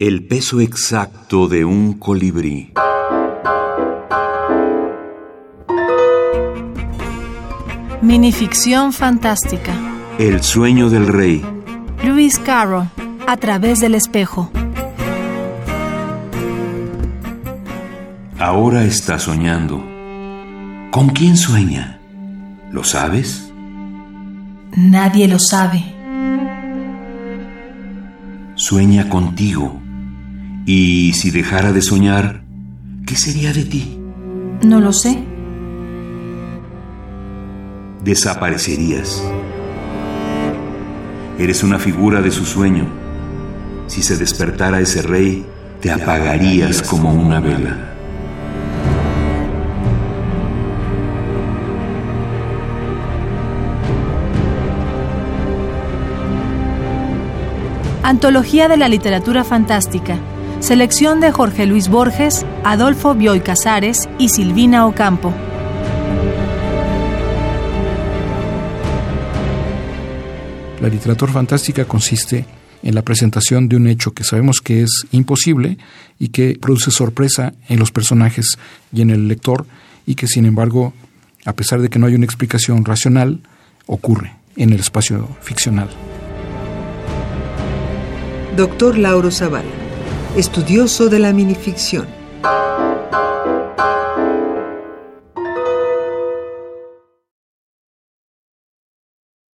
El peso exacto de un colibrí. Minificción fantástica. El sueño del rey. Lewis Carroll, A través del espejo. Ahora está soñando. ¿Con quién sueña? ¿Lo sabes? Nadie lo sabe. Sueña contigo. Y si dejara de soñar, ¿qué sería de ti? No lo sé. Desaparecerías. Eres una figura de su sueño. Si se despertara ese rey, te apagarías como una vela. Antología de la Literatura Fantástica. Selección de Jorge Luis Borges, Adolfo Bioy Casares y Silvina Ocampo. La literatura fantástica consiste en la presentación de un hecho que sabemos que es imposible y que produce sorpresa en los personajes y en el lector y que sin embargo, a pesar de que no hay una explicación racional, ocurre en el espacio ficcional. Doctor Lauro Zavala, estudioso de la minificción